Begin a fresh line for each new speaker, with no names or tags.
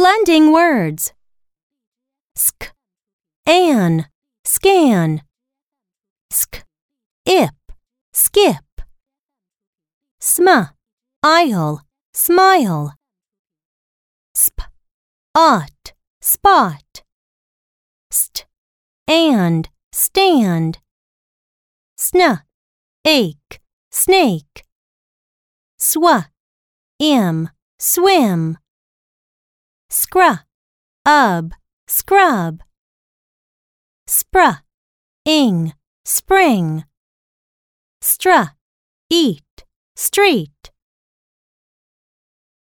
Blending words. Sk, an, scan. Sk, ip, skip. Sm, aisle, smile. Sp, ot, spot. St, and, stand. Sn, ache, snake. Swa, im, swim. Scra, ub, scrub. Spra, ing, spring. Stra, eat, street.